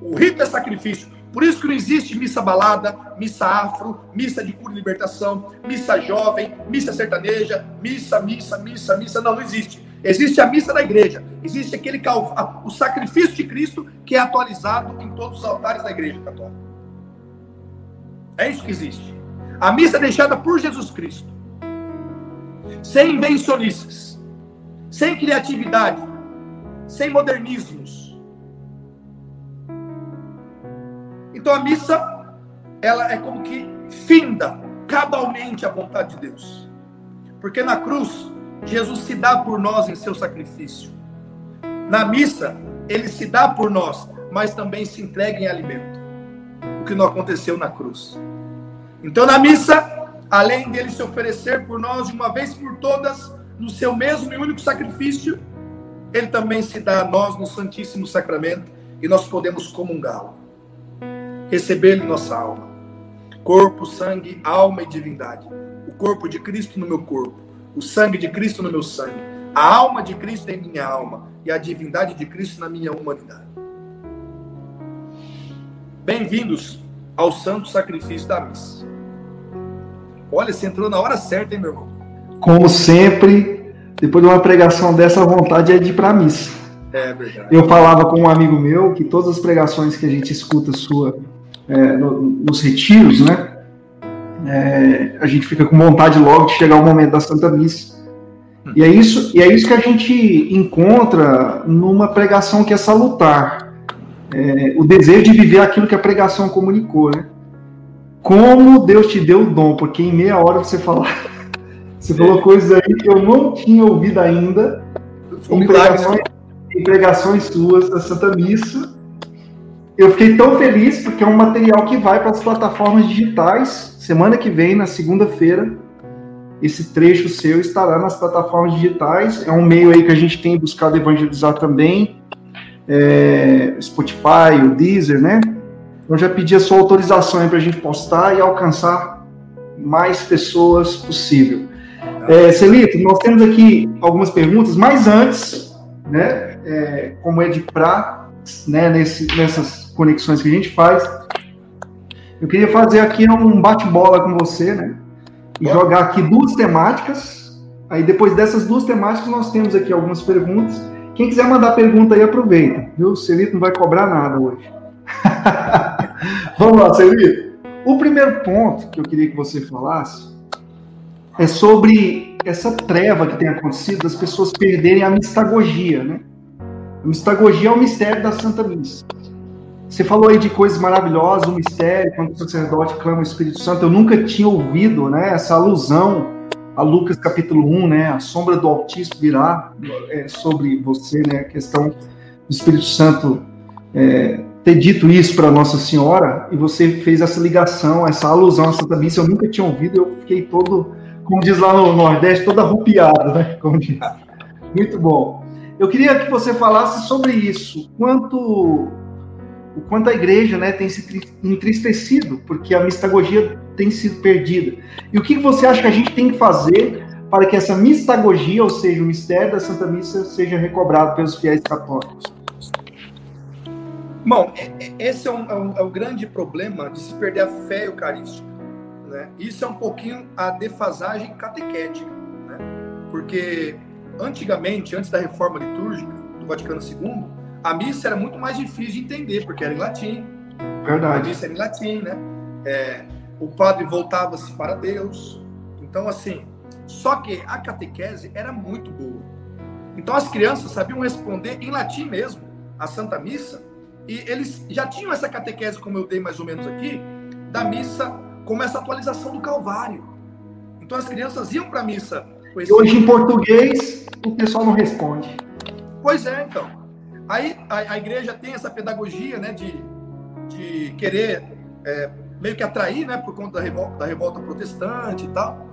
O rito é sacrifício. Por isso que não existe missa balada, missa afro, missa de cura e libertação, missa jovem, missa sertaneja, missa, missa, missa, missa. Não, não existe. Existe a missa da igreja. Existe aquele o sacrifício de Cristo que é atualizado em todos os altares da igreja católica. É isso que existe. A missa deixada por Jesus Cristo sem invencionices, sem criatividade, sem modernismos. Então a missa, ela é como que finda cabalmente a vontade de Deus. Porque na cruz, Jesus se dá por nós em seu sacrifício. Na missa, ele se dá por nós, mas também se entrega em alimento. O que não aconteceu na cruz. Então na missa, além dele se oferecer por nós de uma vez por todas, no seu mesmo e único sacrifício, ele também se dá a nós no Santíssimo Sacramento e nós podemos comungá-lo, recebê-lo em nossa alma. Corpo, sangue, alma e divindade. O corpo de Cristo no meu corpo, o sangue de Cristo no meu sangue, a alma de Cristo em minha alma e a divindade de Cristo na minha humanidade. Bem-vindos ao santo sacrifício da missa. Olha, você entrou na hora certa, hein, meu irmão? Como sempre, depois de uma pregação dessa, a vontade é de ir para missa. É verdade. Eu falava com um amigo meu que todas as pregações que a gente escuta sua é, no, nos retiros, né? É, a gente fica com vontade logo de chegar o momento da Santa Missa. E é isso, e é isso que a gente encontra numa pregação que é salutar. É, o desejo de viver aquilo que a pregação comunicou, né? Como Deus te deu o dom, porque em meia hora você fala, [laughs] você falou coisas aí que eu não tinha ouvido ainda em pregações, em pregações suas da Santa Missa. eu fiquei tão feliz porque é um material que vai para as plataformas digitais. Semana que vem, na segunda-feira, esse trecho seu estará nas plataformas digitais. É um meio aí que a gente tem buscado evangelizar também. É, Spotify, o Deezer, né? Eu já pedi a sua autorização para a gente postar e alcançar mais pessoas possível. É, Celito, nós temos aqui algumas perguntas, mas antes, né, é, como é de pra, né, nesse, nessas conexões que a gente faz, eu queria fazer aqui um bate-bola com você, né, e jogar aqui duas temáticas. Aí depois dessas duas temáticas nós temos aqui algumas perguntas. Quem quiser mandar pergunta aí aproveita, viu? O Celito não vai cobrar nada hoje. [laughs] Vamos lá, Celito. O primeiro ponto que eu queria que você falasse é sobre essa treva que tem acontecido das pessoas perderem a mistagogia, né? A mistagogia é o mistério da Santa Missa. Você falou aí de coisas maravilosas, o mistério, quando o sacerdote clama o Espírito Santo. Eu nunca tinha ouvido né, essa alusão a Lucas capítulo 1, né? A sombra do Altíssimo virá é, sobre você, né? A questão do Espírito Santo é, ter dito isso para Nossa Senhora e você fez essa ligação, essa alusão à Santa Missa. Eu nunca tinha ouvido, eu fiquei todo como diz lá no Nordeste, toda arrupiada, né? [laughs] Como diz. Muito bom. Eu queria que você falasse sobre isso, quanto o quanto a igreja né, tem se entristecido, porque a mistagogia tem sido perdida. E o que você acha que a gente tem que fazer para que essa mistagogia, ou seja, o mistério da Santa Missa, seja recobrado pelos fiéis católicos? Bom, é, é, esse é, um, é, um, é o grande problema de se perder a fé eucarística. Né? Isso é um pouquinho a defasagem catequética, né? porque antigamente, antes da reforma litúrgica do Vaticano II, a missa era muito mais difícil de entender, porque era em latim. Verdade. A missa era em latim, né? É, o padre voltava-se para Deus. Então, assim, só que a catequese era muito boa. Então, as crianças sabiam responder em latim mesmo, a Santa Missa, e eles já tinham essa catequese, como eu dei mais ou menos aqui, da missa como essa atualização do Calvário. Então as crianças iam para a missa. E hoje em português o pessoal não responde. Pois é, então. Aí a, a igreja tem essa pedagogia, né, de, de querer é, meio que atrair, né, por conta da revolta, da revolta protestante e tal,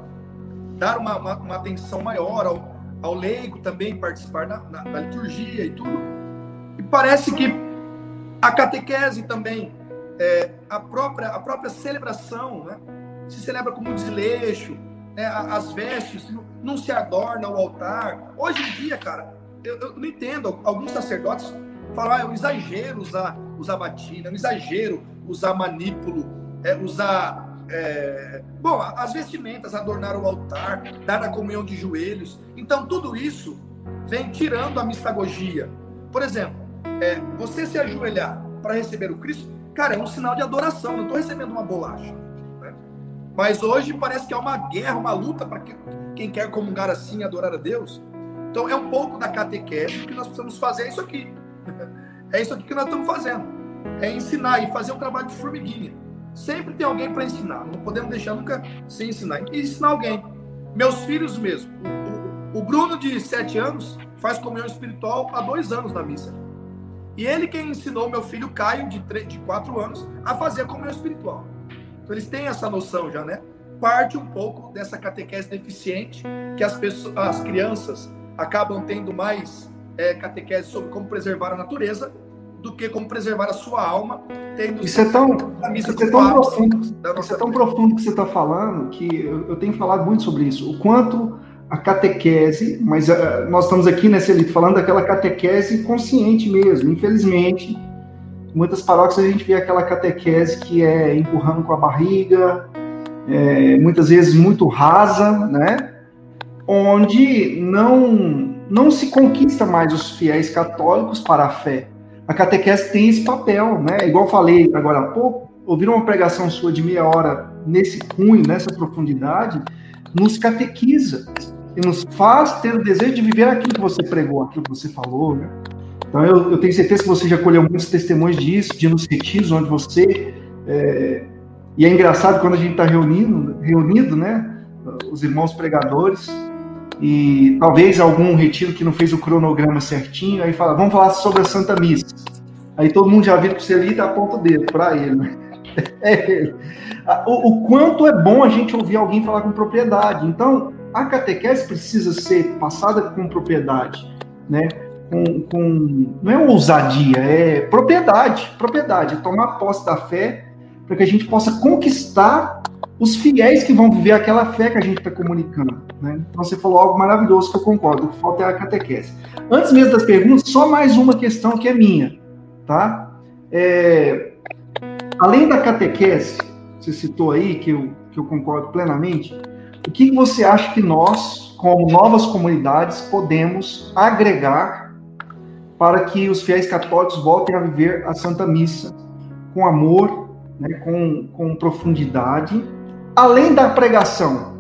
dar uma, uma, uma atenção maior ao, ao leigo também participar da, da, da liturgia e tudo. E parece que a catequese também é, a, própria, a própria celebração, né? se celebra como um desleixo, né? as vestes não se adorna o altar. Hoje em dia, cara, eu, eu não entendo, alguns sacerdotes falam, ah, é um exagero usar, usar batina, é um exagero usar manípulo, é, usar é, bom, as vestimentas, adornar o altar, dar a comunhão de joelhos. Então, tudo isso vem tirando a mistagogia. Por exemplo, é, você se ajoelhar para receber o Cristo, Cara, é um sinal de adoração. Não estou recebendo uma bolacha. Né? Mas hoje parece que é uma guerra, uma luta para quem quer comungar assim, adorar a Deus. Então é um pouco da catequese que nós precisamos fazer. É isso aqui. [laughs] É isso aqui que nós estamos fazendo. É ensinar e fazer um trabalho de formiguinha. Sempre tem alguém para ensinar. Não podemos deixar nunca sem ensinar. E ensinar alguém. Meus filhos mesmo. O, o, Bruno, de sete anos, faz comunhão espiritual há dois anos na missa. E ele quem ensinou meu filho Caio, de, 3, de 4 anos, a fazer a comunhão espiritual. Então eles têm essa noção já, né? Parte um pouco dessa catequese deficiente, que as, pessoas, as crianças acabam tendo mais é, catequese sobre como preservar a natureza do que como preservar a sua alma, tendo isso é tão, isso é tão profundo, isso é tão profundo que você está falando que eu, eu tenho falado muito sobre isso. O quanto a catequese, mas uh, nós estamos aqui, né, Celito, falando daquela catequese consciente mesmo. Infelizmente, muitas paróquias a gente vê aquela catequese que é empurrando com a barriga, é, muitas vezes muito rasa, né? Onde não, não se conquista mais os fiéis católicos para a fé. A catequese tem esse papel, né? Igual falei agora há pouco, ouvir uma pregação sua de meia hora nesse cunho, nessa profundidade, nos catequiza e nos faz ter o desejo de viver aquilo que você pregou, aquilo que você falou, né? Então eu, eu tenho certeza que você já colheu muitos testemunhos disso, de nos retiros onde você é... e é engraçado quando a gente está reunindo, reunido, né? Os irmãos pregadores e talvez algum retiro que não fez o cronograma certinho, aí fala, vamos falar sobre a Santa Missa. Aí todo mundo já vira para o Celita e aponta o dedo para ele. Né? [laughs] É ele. O, o quanto é bom a gente ouvir alguém falar com propriedade. Então, a catequese precisa ser passada com propriedade, né? Com, com, não é ousadia, é propriedade, propriedade, é tomar posse da fé para que a gente possa conquistar os fiéis que vão viver aquela fé que a gente está comunicando. Né? Então você falou algo maravilhoso que eu concordo, o que falta é a catequese. Antes mesmo das perguntas, só mais uma questão que é minha, tá? É, além da catequese, você citou aí, que eu, que eu concordo plenamente, o que você acha que nós, como novas comunidades, podemos agregar para que os fiéis católicos voltem a viver a Santa Missa com amor, né, com, com profundidade, além da pregação,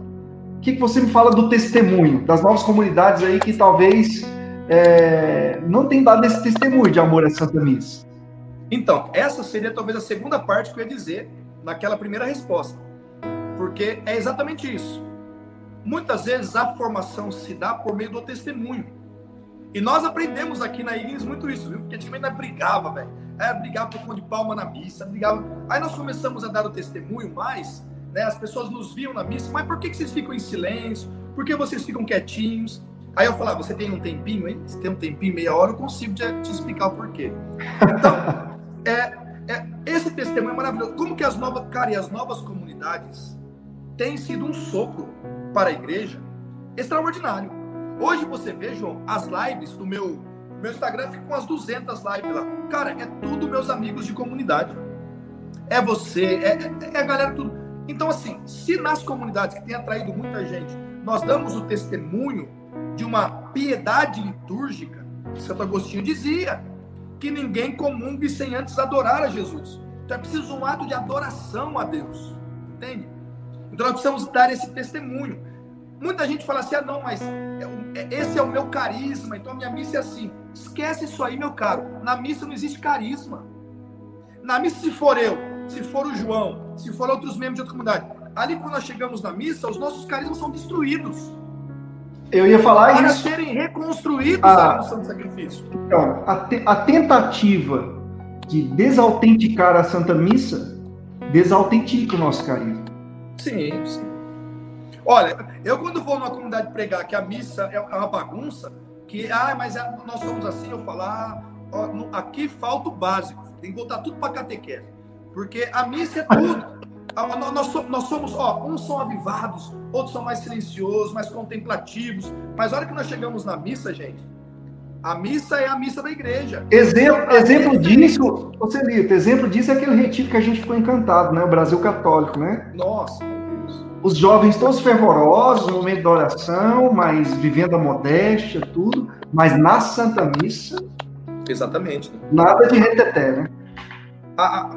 o que, você me fala do testemunho, das novas comunidades aí que talvez é, não tenham dado esse testemunho de amor à Santa Missa? Então, essa seria talvez a segunda parte que eu ia dizer naquela primeira resposta. Porque é exatamente isso. Muitas vezes a formação se dá por meio do testemunho. E nós aprendemos aqui na Igreja muito isso, viu? Porque antigamente nós brigava, velho. É, brigava por conta de palma na missa, brigava. Aí nós começamos a dar o testemunho mais, né? As pessoas nos viam na missa, mas por que, que vocês ficam em silêncio? Por que vocês ficam quietinhos? Aí eu falava, você tem um tempinho, hein? Se tem um tempinho, meia hora, eu consigo te, te explicar o porquê. Então, [laughs] é, é, esse testemunho é maravilhoso. Como que as novas, cara, e as novas comunidades têm sido um sopro para a igreja extraordinário. Hoje você vê, João, as lives do meu, meu Instagram ficam com as 200 lives lá. Cara, é tudo meus amigos de comunidade. É você, é, é, é a galera tudo. Então, assim, se nas comunidades que tem atraído muita gente, nós damos o testemunho de uma piedade litúrgica, Santo Agostinho dizia que ninguém comungue sem antes adorar a Jesus. Então é preciso um ato de adoração a Deus. Entende? Então nós precisamos dar esse testemunho. Muita gente fala assim: ah, não, mas é esse é o meu carisma, então a minha missa é assim. Esquece isso aí, meu caro. Na missa não existe carisma. Na missa, se for eu, se for o João, se for outros membros de outra comunidade, ali quando nós chegamos na missa, os nossos carismas são destruídos. Eu ia falar para isso. Para serem reconstruídos ah, no Santo Sacrifício. Então, a, te, a tentativa de desautenticar a Santa Missa desautentica o nosso carisma. Sim, sim. Olha, eu quando vou numa comunidade pregar que a missa é uma bagunça, que, ah, mas é, nós somos assim, eu falar, ah, aqui falta o básico, tem que voltar tudo para catequese. Porque a missa é tudo. Ah, nós somos, nós somos, ó, uns são avivados, outros são mais silenciosos, mais contemplativos. Mas a hora que nós chegamos na missa, gente, a missa é a missa da igreja. Exemplo, então, exemplo disso, você Lito, exemplo disso é aquele retiro que a gente ficou encantado, né? O Brasil Católico, né? Nossa, meu Deus. Os jovens todos fervorosos no momento da oração, mas vivendo a modéstia, tudo, mas na Santa Missa. Exatamente. Né? Nada de reteté, né? A, a,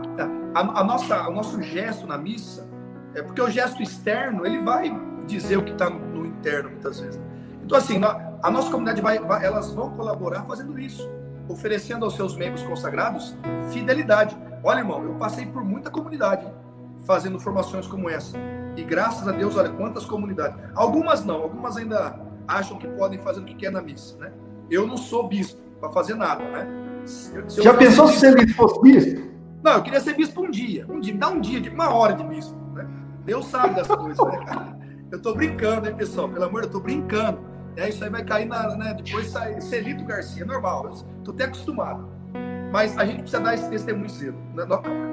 a, a, nossa, o nosso gesto na missa, é porque o gesto externo, ele vai dizer o que está no, no, interno, muitas vezes. Então, assim, a nossa comunidade vai, vai, elas vão colaborar fazendo isso, oferecendo aos seus membros consagrados fidelidade. Olha, irmão, eu passei por muita comunidade fazendo formações como essa. E graças a Deus, olha quantas comunidades. Algumas não, algumas ainda acham que podem fazer o que quer na missa, né? Eu não sou bispo para fazer nada, né? Já pensou se ele fosse bispo? Não, eu queria ser bispo um dia, um dia, dá um dia, de uma hora de bispo, né? Deus sabe das coisas, né, cara? Eu tô brincando, hein, pessoal? Pelo amor, eu tô brincando. É, isso aí vai cair na, né? Depois sai Celito Garcia, normal. Estou até acostumado. Mas a gente precisa dar esse testemunho cedo. Né?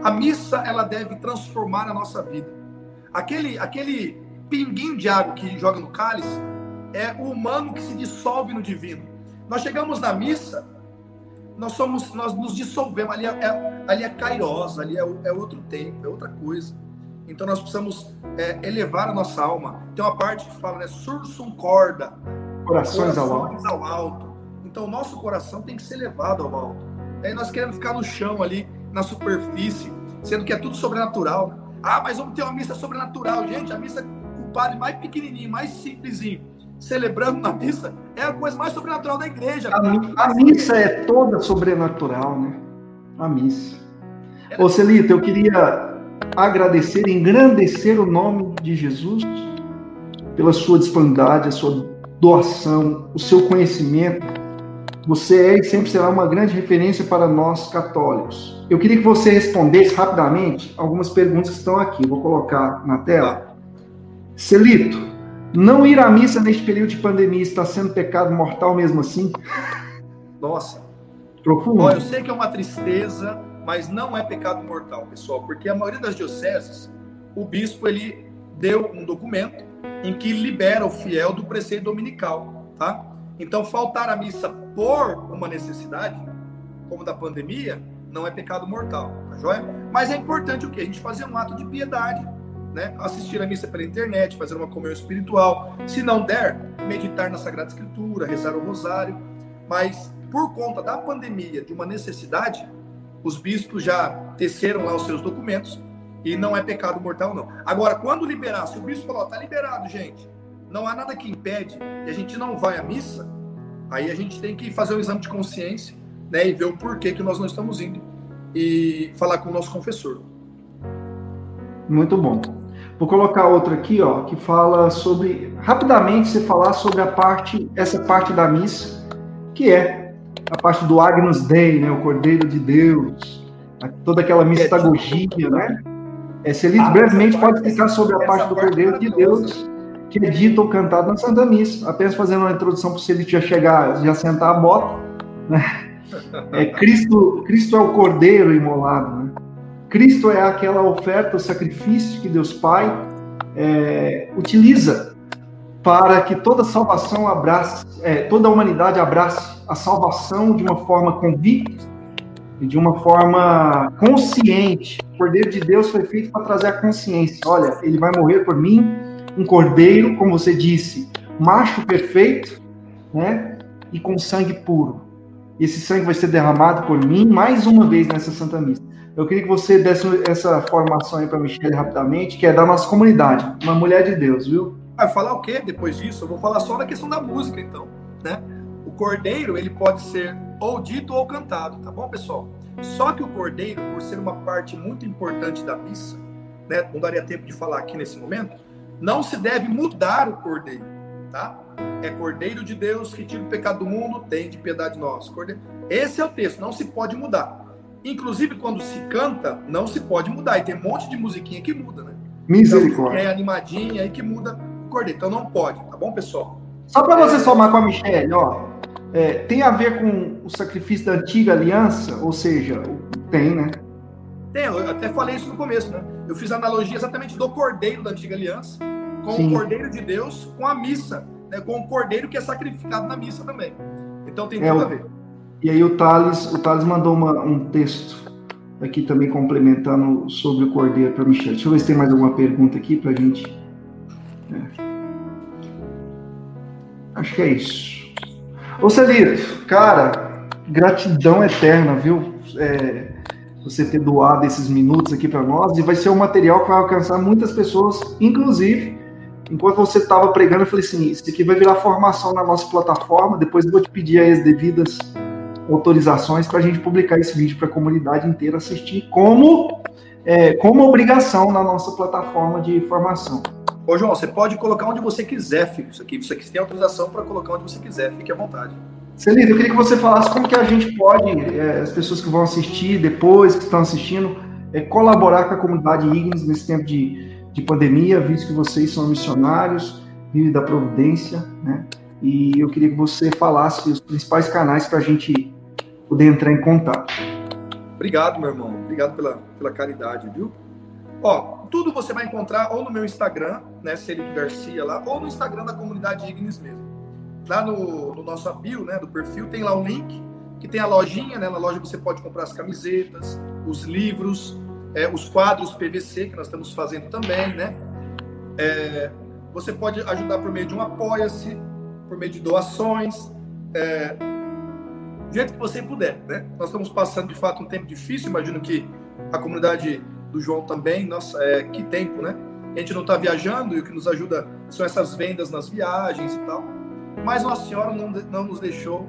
A missa, ela deve transformar a nossa vida. Aquele, aquele pinguim de água que joga no cálice é o humano que se dissolve no divino. Nós chegamos na missa, nós somos, nós nos dissolvemos. Ali é, é ali é kairos, ali é, é outro tempo, é outra coisa. Então nós precisamos é, elevar a nossa alma. Tem uma parte que fala, né? Sursum corda, Corações, ao, alto. ao alto. Então, o nosso coração tem que ser levado ao alto. Aí nós queremos ficar no chão ali, na superfície, sendo que é tudo sobrenatural. Ah, mas vamos ter uma missa sobrenatural. Gente, a missa com o padre mais pequenininho, mais simplesinho, celebrando na missa, é a coisa mais sobrenatural da igreja. A, a missa é toda sobrenatural, né? A missa. É. Ô, Celita, eu queria agradecer, engrandecer o nome de Jesus pela sua disponibilidade, a sua doação, o seu conhecimento Você é e sempre será uma grande referência para nós católicos. Eu queria que você respondesse rapidamente algumas perguntas que estão aqui. Vou colocar na tela. Celito, não ir à missa neste período de pandemia está sendo pecado mortal mesmo assim? Nossa. Profundo. Olha, eu sei que é uma tristeza, mas não é pecado mortal, pessoal, porque a maioria das dioceses, o bispo ele deu um documento em que libera o fiel do preceito dominical, tá? Então, faltar a missa por uma necessidade, como da pandemia, não é pecado mortal, tá joia? Mas é importante o quê? A gente fazer um ato de piedade, né? Assistir a missa pela internet, fazer uma comunhão espiritual. Se não der, meditar na Sagrada Escritura, rezar o rosário. Mas, por conta da pandemia, de uma necessidade, os bispos já teceram lá os seus documentos e não é pecado mortal, não. Agora, quando liberar, se o bispo falou, tá liberado, gente, não há nada que impede e a gente não vai à missa, aí a gente tem que fazer um exame de consciência, né, e ver o porquê que nós não estamos indo e falar com o nosso confessor. Muito bom. Vou colocar outra aqui, ó, que fala sobre rapidamente você falar sobre a parte, essa parte da missa, que é a parte do Agnus Dei, né, o Cordeiro de Deus, toda aquela mistagogia, né? É, Celito, ah, brevemente pode explicar sobre a parte do Cordeiro de Deus que é dito ou cantado na Santa Missa. Apenas fazendo uma introdução para o Celito já chegar, já sentar a bota. Né? [laughs] É, Cristo, Cristo é o Cordeiro imolado. Né? Cristo é aquela oferta, o sacrifício que Deus Pai é, utiliza para que toda salvação abrace, é, toda a humanidade abrace a salvação de uma forma convicta e de uma forma consciente. Cordeiro de Deus foi feito para trazer a consciência. Olha, ele vai morrer por mim, um cordeiro, como você disse, macho perfeito, né? E com sangue puro. Esse sangue vai ser derramado por mim mais uma vez nessa Santa Missa. Eu queria que você desse essa formação aí para Michelle rapidamente, que é da nossa comunidade, uma mulher de Deus, viu? Vai falar o quê depois disso? Eu vou falar só da questão da música, então, né? O cordeiro, ele pode ser ou dito ou cantado, tá bom, pessoal? Só que o cordeiro, por ser uma parte muito importante da missa, né, não daria tempo de falar aqui nesse momento, não se deve mudar o cordeiro, tá? É cordeiro de Deus que tira o pecado do mundo, tem de piedade nossa. Cordeiro. Esse é o texto, não se pode mudar. Inclusive, quando se canta, não se pode mudar. E tem um monte de musiquinha que muda, né? Misericórdia. Então, é animadinha aí que muda o cordeiro. Então não pode, tá bom, pessoal? Só para você é... somar com a Michelle, ó é, tem a ver com o sacrifício da antiga aliança? Ou seja, tem, né? Tem, eu até falei isso no começo, né? Eu fiz a analogia exatamente do cordeiro da antiga aliança com Sim. o cordeiro de Deus com a missa, né? com o cordeiro que é sacrificado na missa também. Então tem é, tudo a ver. E aí o Thales, o Thales mandou uma, um texto aqui também complementando sobre o cordeiro para Michel. Deixa eu ver se tem mais alguma pergunta aqui para a gente. É. Acho que é isso. Ô Celito, cara, gratidão eterna, viu? É, você ter doado esses minutos aqui para nós e vai ser um material que vai alcançar muitas pessoas, inclusive. Enquanto você estava pregando, eu falei assim: isso aqui vai virar formação na nossa plataforma. Depois eu vou te pedir as devidas autorizações para a gente publicar esse vídeo para a comunidade inteira assistir, como, é, como obrigação na nossa plataforma de formação. Ô, João, você pode colocar onde você quiser, filho. Isso aqui, isso aqui tem autorização para colocar onde você quiser, fique à vontade. Celito, eu queria que você falasse como que a gente pode, é, as pessoas que vão assistir depois, que estão assistindo, é, colaborar com a comunidade Ignis nesse tempo de, de pandemia, visto que vocês são missionários, vivem da providência, né? E eu queria que você falasse os principais canais para a gente poder entrar em contato. Obrigado, meu irmão. Obrigado pela, pela caridade, viu? Ó, tudo você vai encontrar ou no meu Instagram, né, Celito Garcia lá, ou no Instagram da comunidade Ignis mesmo. Lá no, no nosso bio, né, do perfil, tem lá o link, que tem a lojinha, né, na loja você pode comprar as camisetas, os livros, é, os quadros PVC, que nós estamos fazendo também, né. É, você pode ajudar por meio de um apoia-se, por meio de doações, é, do jeito que você puder, né. Nós estamos passando, de fato, um tempo difícil, imagino que a comunidade do João também, nossa, é, que tempo, né? A gente não está viajando e o que nos ajuda são essas vendas nas viagens e tal. Mas Nossa Senhora não, não nos deixou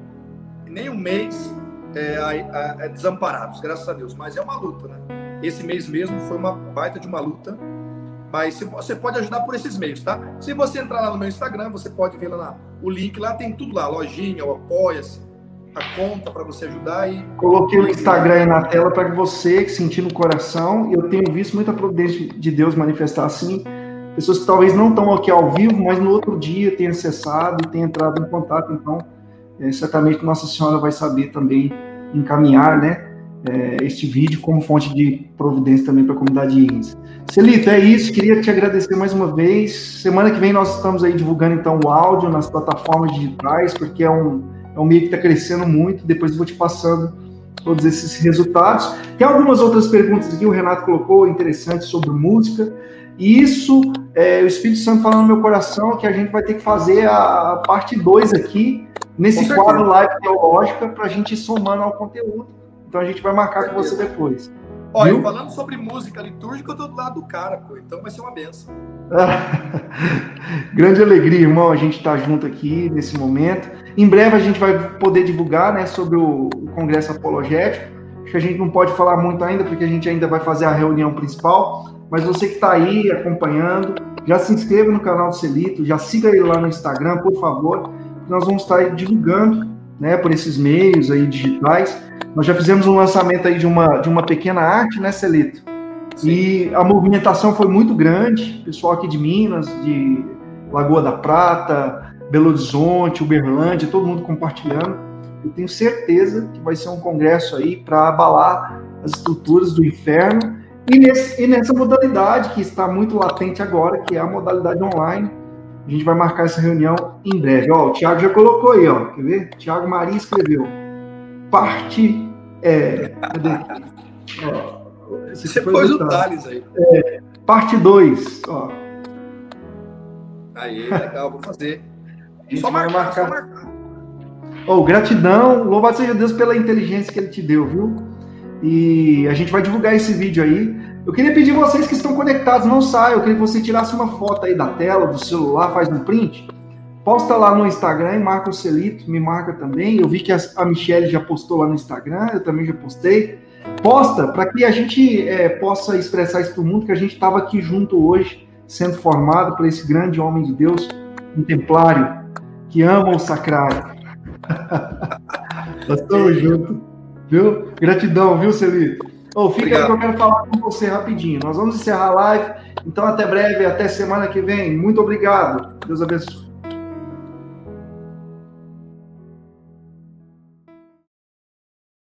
nem um mês é, a, a, desamparados, graças a Deus. Mas é uma luta, né? Esse mês mesmo foi uma baita de uma luta. Mas você pode ajudar por esses meios, tá? Se você entrar lá no meu Instagram, você pode ver lá o link, lá tem tudo lá, lojinha, o apoia-se. A conta para você ajudar e. Coloquei o Instagram aí na tela para que você, sentir no coração, eu tenho visto muita providência de Deus manifestar assim. Pessoas que talvez não estão aqui ao vivo, mas no outro dia têm acessado e têm entrado em contato. Então, é, certamente Nossa Senhora vai saber também encaminhar, né? É, este vídeo como fonte de providência também para a comunidade INS. Celito, é isso. Queria te agradecer mais uma vez. Semana que vem nós estamos aí divulgando então o áudio nas plataformas digitais, porque é um, é um meio que está crescendo muito. Depois eu vou te passando todos esses resultados. Tem algumas outras perguntas aqui, o Renato colocou interessantes sobre música. E isso, é, o Espírito Santo falando no meu coração que a gente vai ter que fazer a parte 2 aqui, nesse quadro live teológica, para a gente ir somando ao conteúdo. Então a gente vai marcar com você depois. Olha, falando sobre música litúrgica, eu tô do lado do cara, pô, então vai ser uma benção. [laughs] Grande alegria, irmão, a gente estar tá junto aqui nesse momento. Em breve a gente vai poder divulgar né, sobre o, o Congresso Apologético. Acho que a gente não pode falar muito ainda, porque a gente ainda vai fazer a reunião principal. Mas você que está aí acompanhando, já se inscreva no canal do Celito, já siga ele lá no Instagram, por favor. Nós vamos estar divulgando né, por esses meios aí digitais nós já fizemos um lançamento aí de uma, de uma pequena arte, né, Celito? Sim. E a movimentação foi muito grande, pessoal aqui de Minas, de Lagoa da Prata, Belo Horizonte, Uberlândia, todo mundo compartilhando. Eu tenho certeza que vai ser um congresso aí para abalar as estruturas do inferno e, nesse, e, nessa modalidade que está muito latente agora, que é a modalidade online. A gente vai marcar essa reunião em breve. Ó, o Thiago já colocou aí, ó. Quer ver? Thiago Maria escreveu parte. É, cadê? Ó, Você pôs o Thales aí. É, parte 2. Aí, legal, vou fazer. Só marcar, só marcar. Oh, gratidão, louvado seja Deus pela inteligência que ele te deu, viu? E a gente vai divulgar esse vídeo aí. Eu queria pedir vocês que estão conectados, não saiam, eu queria que você tirasse uma foto aí da tela, do celular, faz um print Posta lá no Instagram marca o Celito, me marca também. Eu vi que a Michelle já postou lá no Instagram, eu também já postei. Posta para que a gente é, possa expressar isso para o mundo, que a gente estava aqui junto hoje, sendo formado por esse grande homem de Deus, um templário, que ama o sacrário. [laughs] Nós estamos juntos, viu? Gratidão, viu, Celito? Oh, fica Obrigado. aí que eu quero falar com você rapidinho. Nós vamos encerrar a live, então até breve, até semana que vem. Muito obrigado. Deus abençoe.